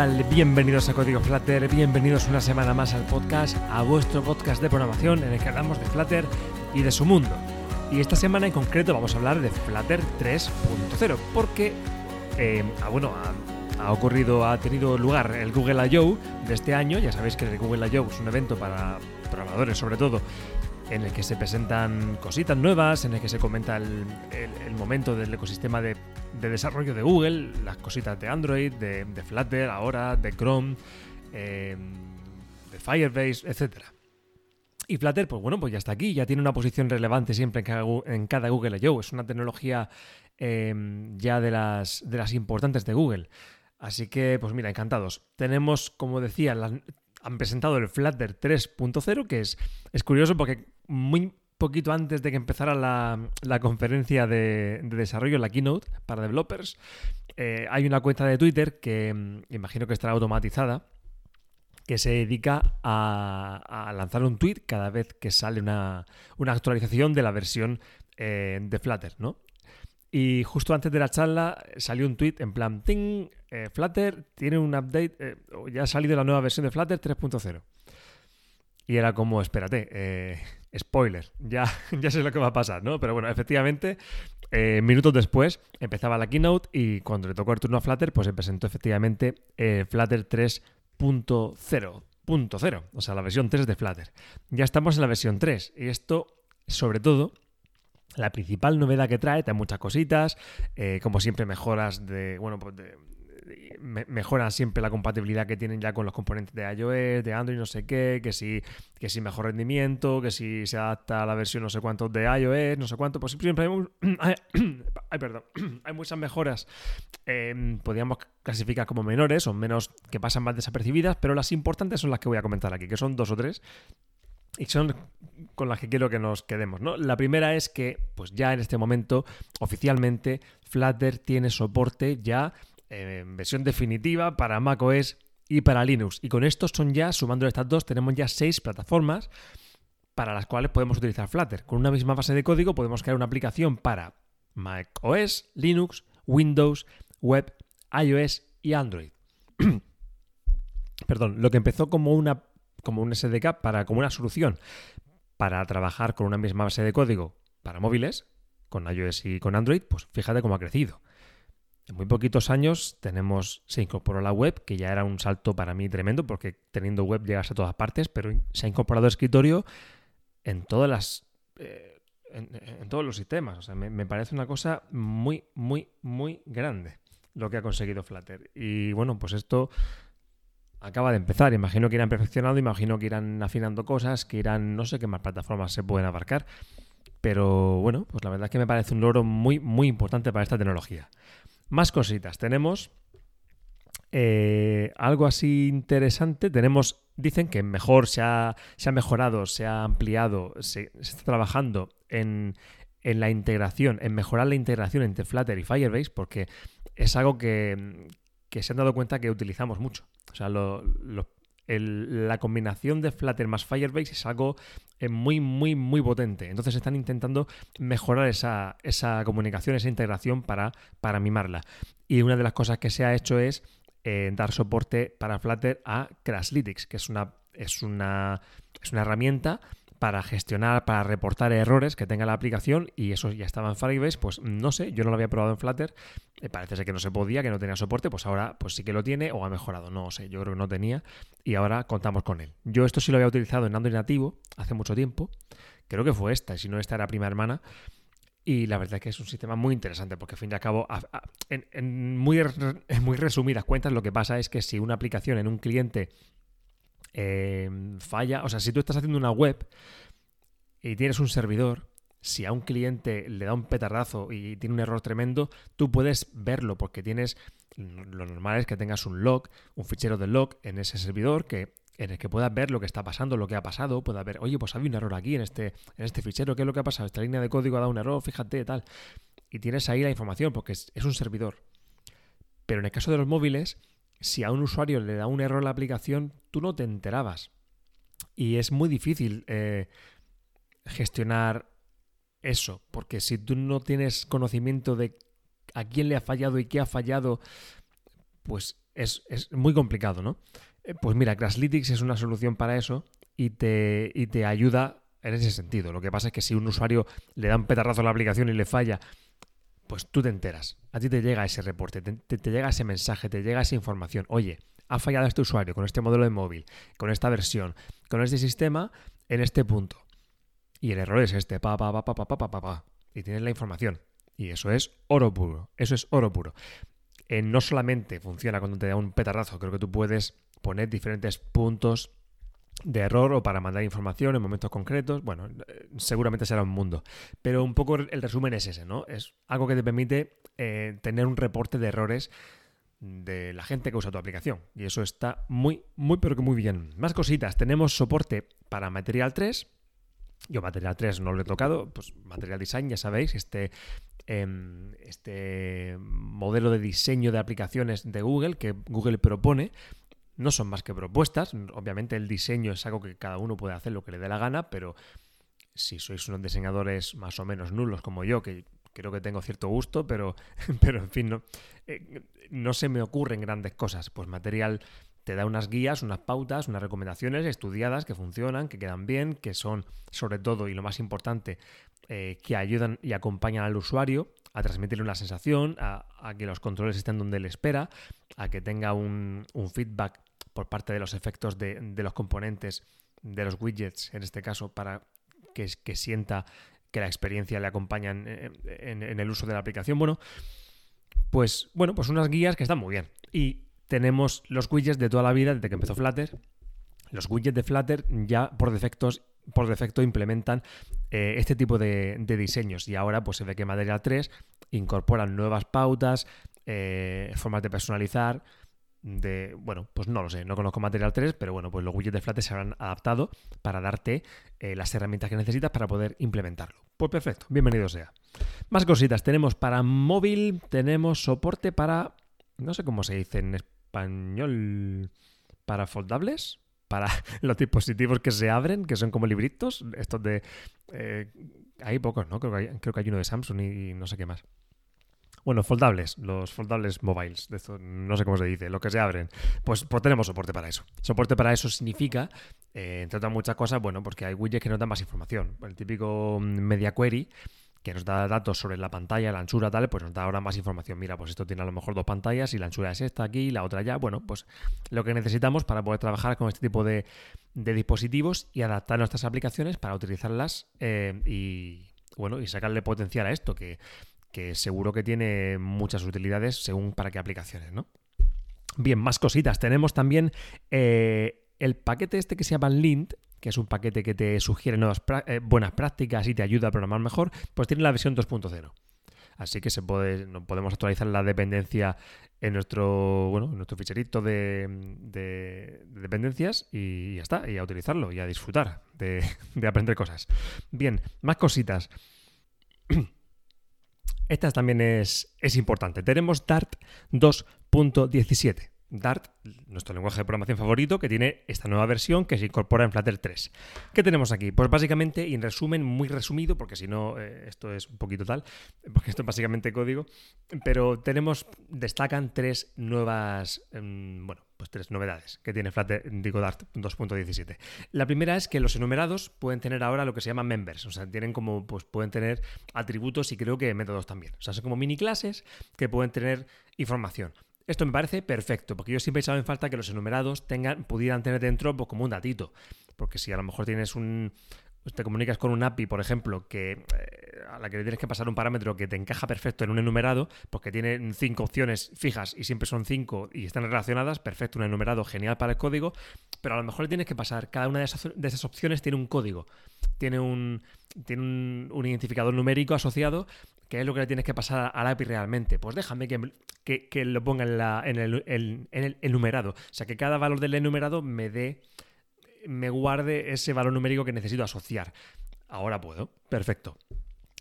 Bienvenidos a Código Flutter, bienvenidos una semana más al podcast, a vuestro podcast de programación en el que hablamos de Flutter y de su mundo. Y esta semana en concreto vamos a hablar de Flutter 3.0, porque, eh, ah, bueno, ha, ha ocurrido, ha tenido lugar el Google I.O. de este año, ya sabéis que el Google I.O. es un evento para programadores sobre todo, en el que se presentan cositas nuevas, en el que se comenta el, momento del ecosistema de, de desarrollo de Google, las cositas de Android, de, Flutter, ahora, de Chrome, eh, de Firebase, etc. Y Flutter, pues bueno, pues ya está aquí, ya tiene una posición relevante siempre en cada, en cada Google I.O. Es una tecnología eh, ya de las importantes de Google. Así que, pues mira, encantados. Tenemos, como decía, las- han presentado el Flutter 3.0, que es, es curioso porque muy poquito antes de que empezara la, la conferencia de, de desarrollo, la keynote para developers, eh, hay una cuenta de Twitter que mm, imagino que estará automatizada, que se dedica a, a lanzar un tweet cada vez que sale una, una actualización de la versión eh, de Flutter, ¿no? Y justo antes de la charla eh, salió un tweet en plan, ting, eh, Flutter tiene un update, eh, ya ha salido la nueva versión de Flutter 3.0. Y era como, espérate, spoiler, ya, ya sé lo que va a pasar, ¿no? Pero bueno, efectivamente, minutos después empezaba la keynote y cuando le tocó el turno a Flutter, pues se presentó efectivamente eh, Flutter 3.0. punto cero, o sea, la versión 3 de Flutter. Ya estamos en la versión 3 y esto, sobre todo, la principal novedad que trae, trae muchas cositas, eh, como siempre mejoras de, bueno, pues de, de- me- mejoran siempre la compatibilidad que tienen ya con los componentes de iOS, de Android, no sé qué, que si, que si mejor rendimiento, que si se adapta a la versión no sé cuánto de iOS, no sé cuánto, pues siempre hay, un- ay, perdón, hay muchas mejoras, eh, podríamos clasificar como menores o menos que pasan más desapercibidas, pero las importantes son las que voy a comentar aquí, que son dos o tres, y son con las que quiero que nos quedemos. ¿no? La primera es que, pues ya en este momento, oficialmente, Flutter tiene soporte ya en versión definitiva para macOS y para Linux. Y con estos son ya, sumando estas dos, tenemos ya seis plataformas para las cuales podemos utilizar Flutter. Con una misma base de código podemos crear una aplicación para macOS, Linux, Windows, Web, iOS y Android. Perdón, lo que empezó como una como un SDK para como una solución para trabajar con una misma base de código para móviles, con iOS y con Android, pues fíjate cómo ha crecido. En muy poquitos años tenemos, se incorporó la web, que ya era un salto para mí tremendo, porque teniendo web llegas a todas partes, pero se ha incorporado escritorio en todas las. eh, en, todos los sistemas. O sea, me parece una cosa muy, muy, muy grande lo que ha conseguido Flutter. Y bueno, pues esto acaba de empezar. Imagino que irán perfeccionando, imagino que irán afinando cosas, que irán, no sé qué más plataformas se pueden abarcar. Pero bueno, pues la verdad es que me parece un logro muy, muy importante para esta tecnología. Más cositas. Tenemos eh, algo así interesante. Tenemos, dicen que mejor se ha, se ha mejorado, se ha ampliado, se, se está trabajando en, en la integración, en mejorar la integración entre Flutter y Firebase, porque es algo que, que se han dado cuenta que utilizamos mucho. O sea, lo- la combinación de Flutter más Firebase es algo eh, muy, muy, muy potente. Entonces están intentando mejorar esa, esa comunicación, esa integración para, para mimarla. Y una de las cosas que se ha hecho es eh, dar soporte para Flutter a Crashlytics, que es una, es una, es una herramienta para gestionar, para reportar errores que tenga la aplicación y eso ya estaba en Firebase, pues no sé, yo no lo había probado en Flutter, eh, parece ser que no se podía, que no tenía soporte, pues ahora pues sí que lo tiene o ha mejorado, no sé, yo creo que no tenía y ahora contamos con él. Yo esto sí lo había utilizado en Android nativo hace mucho tiempo, creo que fue esta, y si no esta era prima hermana, y la verdad es que es un sistema muy interesante porque, al fin y al cabo, en muy resumidas cuentas, lo que pasa es que si una aplicación en un cliente eh, falla, o sea, si tú estás haciendo una web y tienes un servidor, si a un cliente le da un petardazo y tiene un error tremendo, tú puedes verlo porque tienes, lo normal es que tengas un log, un fichero de log en ese servidor que en el que puedas ver lo que está pasando, lo que ha pasado, puedas ver, oye, pues había un error aquí en este, en este fichero, ¿qué es lo que ha pasado? Esta línea de código ha dado un error, fíjate, tal. Y tienes ahí la información porque es un servidor. Pero en el caso de los móviles, si a un usuario le da un error la aplicación, tú no te enterabas. Y es muy difícil eh, gestionar eso, porque si tú no tienes conocimiento de a quién le ha fallado y qué ha fallado, pues es, muy complicado, ¿no? Eh, pues mira, Crashlytics es una solución para eso y te, y te ayuda en ese sentido. Lo que pasa es que si un usuario le da un petarrazo a la aplicación y le falla, pues tú te enteras. A ti te llega ese reporte, te, llega ese mensaje, te llega esa información. Oye, ha fallado este usuario con este modelo de móvil, con esta versión, con este sistema en este punto. Y el error es este, pa, pa, pa, pa, pa, pa, pa, pa, Y tienes la información. Y eso es oro puro. Eso es oro puro. Eh, no solamente funciona cuando te da un petarrazo, creo que tú puedes poner diferentes puntos de error o para mandar información en momentos concretos. Bueno, eh, seguramente será un mundo. Pero un poco el resumen es ese, ¿no? Es algo que te permite eh, tener un reporte de errores de la gente que usa tu aplicación. Y eso está muy, muy, pero que muy bien. Más cositas. Tenemos soporte para Material 3. Yo Material 3 no lo he tocado. Pues Material Design, ya sabéis, este, em, este modelo de diseño de aplicaciones de Google que Google propone. No son más que propuestas. Obviamente el diseño es algo que cada uno puede hacer lo que le dé la gana, pero si sois unos diseñadores más o menos nulos como yo, que creo que tengo cierto gusto, pero, pero en fin, no, eh, no se me ocurren grandes cosas. Pues material te da unas guías, unas pautas, unas recomendaciones estudiadas que funcionan, que quedan bien, que son sobre todo y lo más importante, eh, que ayudan y acompañan al usuario a transmitirle una sensación, a, que los controles estén donde él espera, a que tenga un, feedback por parte de los efectos de, los componentes, de los widgets, en este caso, para que, sienta que la experiencia le acompaña en, el uso de la aplicación. Bueno, pues bueno, pues unas guías que están muy bien. Y tenemos los widgets de toda la vida desde que empezó Flutter. Los widgets de Flutter ya por defectos por defecto implementan eh, este tipo de, diseños y ahora pues se ve que Material 3 incorporan nuevas pautas, eh, formas de personalizar, de, bueno, pues no lo sé, no conozco Material 3, pero bueno, pues los widgets de Flutter se habrán adaptado para darte eh, las herramientas que necesitas para poder implementarlo. Pues perfecto, bienvenido sea. Más cositas, tenemos para móvil, tenemos soporte para, no sé cómo se dice en español, para foldables, para los dispositivos que se abren, que son como libritos, estos de... Eh, hay pocos, ¿no? Creo que hay, creo que hay uno de Samsung y no sé qué más. Bueno, foldables, los foldables mobiles, de esto, no sé cómo se dice, lo que se abren. Pues, pues tenemos soporte para eso. Soporte para eso significa, eh, entre otras muchas cosas, bueno, porque hay widgets que nos dan más información. El típico mm, media query que nos da datos sobre la pantalla, la anchura, tal, pues nos da ahora más información. Mira, pues esto tiene a lo mejor dos pantallas y la anchura es esta aquí y la otra allá. Bueno, pues lo que necesitamos para poder trabajar con este tipo de, dispositivos y adaptar nuestras aplicaciones para utilizarlas eh, y, bueno, y sacarle potencial a esto, que que seguro que tiene muchas utilidades según para qué aplicaciones, ¿no? Bien, más cositas. Tenemos también eh, el paquete este que se llama Lint, que es un paquete que te sugiere nuevas eh, buenas prácticas y te ayuda a programar mejor, pues tiene la versión 2.0. Así que se puede, podemos actualizar la dependencia en nuestro, bueno, en nuestro ficherito de, dependencias y ya está, y a utilizarlo y a disfrutar de, de aprender cosas. Bien, más cositas. Esta también es, es importante. Tenemos Dart 2.17. Dart, nuestro lenguaje de programación favorito, que tiene esta nueva versión que se incorpora en Flutter 3. ¿Qué tenemos aquí? Pues básicamente, y en resumen, muy resumido, porque si no, eh, esto es un poquito tal, porque esto es básicamente código, pero tenemos, destacan tres nuevas, em, bueno, pues tres novedades que tiene Flutter, digo Dart 2.17. La primera es que los enumerados pueden tener ahora lo que se llama members, o sea, tienen como, pues pueden tener atributos y creo que métodos también. O sea, son como mini clases que pueden tener información. Esto me parece perfecto, porque yo siempre he echado en falta que los enumerados tengan, pudieran tener dentro pues, como un datito. Porque si a lo mejor tienes un, te comunicas con un API, por ejemplo, que eh, a la que le tienes que pasar un parámetro que te encaja perfecto en un enumerado, porque tiene cinco opciones fijas y siempre son cinco y están relacionadas, perfecto, un enumerado genial para el código, pero a lo mejor le tienes que pasar, cada una de esas, opciones tiene un código, tiene un, tiene un, identificador numérico asociado, que es lo que le tienes que pasar al API realmente. Pues déjame que, que, lo ponga en, el, en enumerado. O sea, que cada valor del enumerado me dé me guarde ese valor numérico que necesito asociar. Ahora puedo. Perfecto.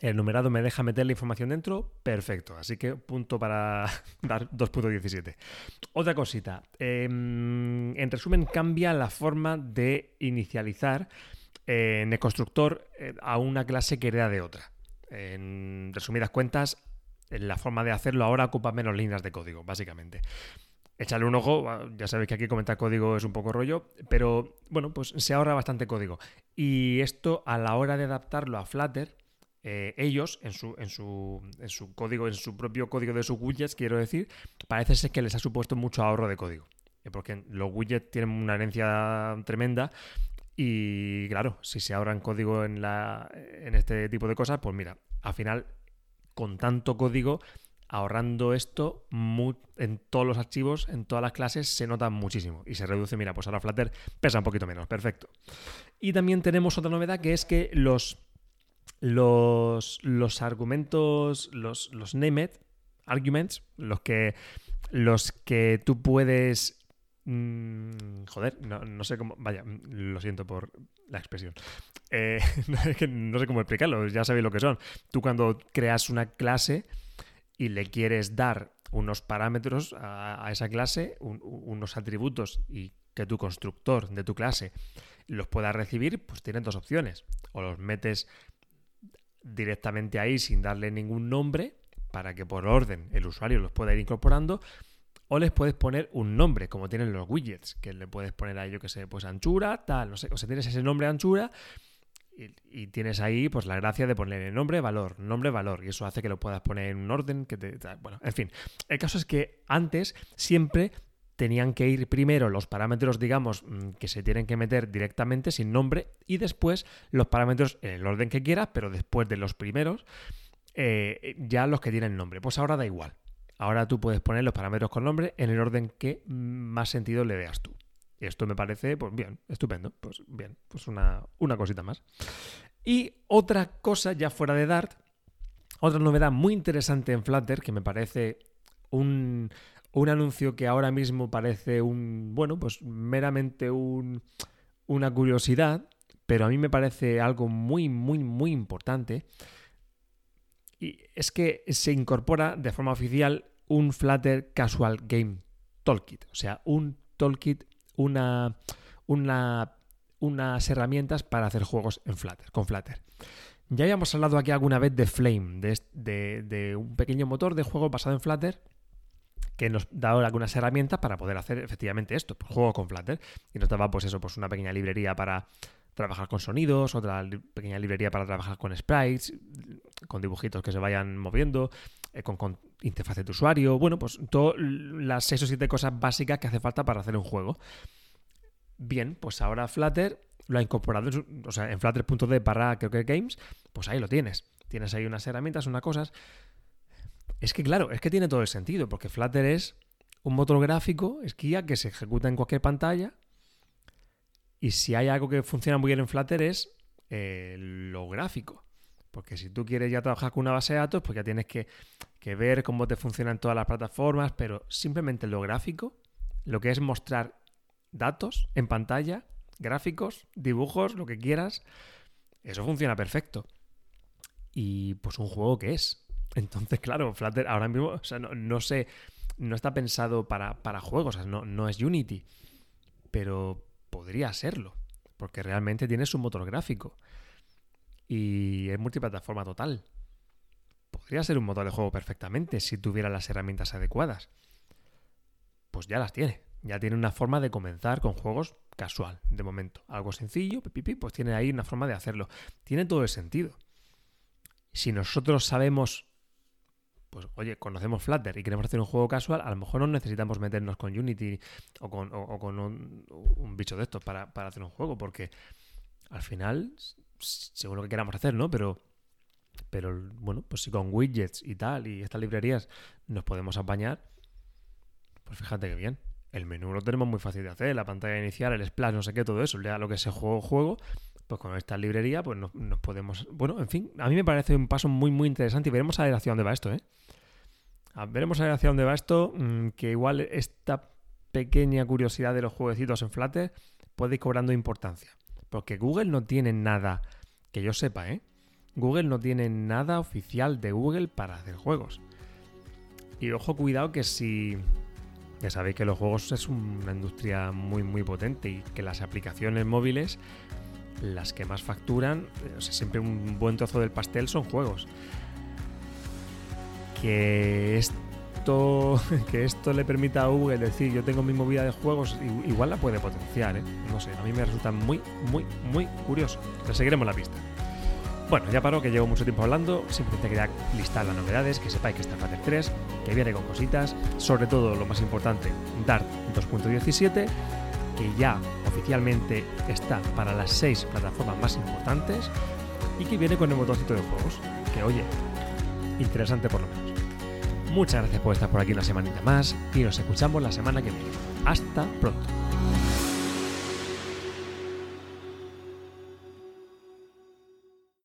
El numerado me deja meter la información dentro, perfecto. Así que punto para dar 2.17. Otra cosita. Em, en resumen, cambia la forma de inicializar eh, en el constructor eh, a una clase que hereda de otra. En resumidas cuentas, la forma de hacerlo ahora ocupa menos líneas de código, básicamente. echarle un ojo, ya sabéis que aquí comentar código es un poco rollo, pero bueno, pues se ahorra bastante código. Y esto a la hora de adaptarlo a Flutter, eh, ellos, en su, en, su, en su código, en su propio código de sus widgets, quiero decir, parece ser que les ha supuesto mucho ahorro de código. Eh, porque los widgets tienen una herencia tremenda y claro, si se ahorran código en, la, en este tipo de cosas, pues mira, al final, con tanto código, ahorrando esto en todos los archivos, en todas las clases, se nota muchísimo y se reduce. Mira, pues ahora Flutter pesa un poquito menos, perfecto. Y también tenemos otra novedad que es que los los, los argumentos, los, los named arguments, los que, los que tú puedes... Mm, joder, no, sé cómo... Vaya, lo siento por la expresión. Eh, no sé cómo explicarlo, ya sabéis lo que son. Tú cuando creas una clase y le quieres dar unos parámetros a, esa clase, unos atributos y que tu constructor de tu clase los pueda recibir, pues tienes dos opciones. O los metes directamente ahí sin darle ningún nombre para que por orden el usuario los pueda ir incorporando o les puedes poner un nombre, como tienen los widgets, que le puedes poner ahí, yo que sé, pues anchura, tal, no sé, o sea, tienes ese nombre anchura y, tienes ahí pues la gracia de poner nombre, valor, nombre, valor, y eso hace que lo puedas poner en un orden que te... Bueno, en fin, el caso es que antes siempre tenían que ir primero los parámetros, digamos, mm, que se tienen que meter directamente sin nombre y después los parámetros en el orden que quieras, pero después de los primeros, eh, ya los que tienen nombre. Pues ahora da igual. Ahora tú puedes poner los parámetros con nombre en el orden que más sentido le veas tú. Y esto me parece, pues bien, estupendo. Pues bien, pues una, una cosita más. Y otra cosa ya fuera de Dart, otra novedad muy interesante en Flutter que me parece un, un anuncio que ahora mismo parece un, bueno, pues meramente un, una curiosidad, pero a mí me parece algo muy, muy, muy importante. Y es que se incorpora de forma oficial un Flutter Casual Game Toolkit, o sea, un toolkit, una, una, unas herramientas para hacer juegos en Flutter, con Flutter. Ya habíamos hablado aquí alguna vez de Flame, de, un pequeño motor de juego basado en Flutter que nos da algunas herramientas para poder hacer efectivamente esto, pues juego con Flutter. Y nos daba pues eso, pues una pequeña librería para trabajar con sonidos, otra pequeña librería para trabajar con sprites, con dibujitos que se vayan moviendo, eh, con, interfaz de usuario, bueno, pues todas las 6 o 7 cosas básicas que hace falta para hacer un juego. Bien, pues ahora Flutter lo ha incorporado, en o sea, en flutter.d para creo que games, pues ahí lo tienes. Tienes ahí unas herramientas, unas cosas es que claro, es que tiene todo el sentido, porque Flutter es un motor gráfico, es que se ejecuta en cualquier pantalla. Y si hay algo que funciona muy bien en Flutter es eh, lo gráfico. Porque si tú quieres ya trabajar con una base de datos, pues ya tienes que, que ver cómo te funcionan todas las plataformas, pero simplemente lo gráfico, lo que es mostrar datos en pantalla, gráficos, dibujos, lo que quieras, eso funciona perfecto. Y pues un juego que es, entonces, claro, Flutter ahora mismo, o sea, no, sé, no está pensado para, para juegos, no, no es Unity, pero podría serlo, porque realmente tiene su motor gráfico y es multiplataforma total. Podría ser un motor de juego perfectamente si tuviera las herramientas adecuadas. Pues ya las tiene. Ya tiene una forma de comenzar con juegos casual, de momento. Algo sencillo, pues tiene ahí una forma de hacerlo. Tiene todo el sentido. Si nosotros sabemos pues oye, conocemos Flutter y queremos hacer un juego casual, a lo mejor no necesitamos meternos con Unity o con, un, bicho de estos para, hacer un juego, porque al final, según lo que queramos hacer, ¿no? Pero, pero bueno, pues si con widgets y tal y estas librerías nos podemos apañar, pues fíjate que bien. El menú lo tenemos muy fácil de hacer, la pantalla inicial, el splash, no sé qué, todo eso, ya lo que es juego, juego, pues con esta librería pues nos, podemos... Bueno, en fin, a mí me parece un paso muy, muy interesante y veremos a ver hacia dónde va esto, ¿eh? veremos a ver hacia dónde va esto, mm, que igual esta pequeña curiosidad de los jueguecitos en Flutter puede ir cobrando importancia. Porque Google no tiene nada, que yo sepa, ¿eh? Google no tiene nada oficial de Google para hacer juegos. Y ojo, cuidado que si... Ya sabéis que los juegos es una industria muy muy potente y que las aplicaciones móviles, las que más facturan, o sea, siempre un buen trozo del pastel son juegos que que esto le permita a Google decir yo tengo mi movida de juegos, igual la puede potenciar, ¿eh? No sé, a mí me resulta muy, muy, muy curioso. Le seguiremos la pista. Bueno, ya paro que llevo mucho tiempo hablando, simplemente quería listar las novedades, que sepáis que está Flutter 3, que viene con cositas, sobre todo lo más importante, Dart 2.17, que ya oficialmente está para las 6 plataformas más importantes y que viene con el botoncito de juegos, que oye, interesante por lo menos. Muchas gracias por estar por aquí una semanita más y nos escuchamos la semana que viene. Hasta pronto.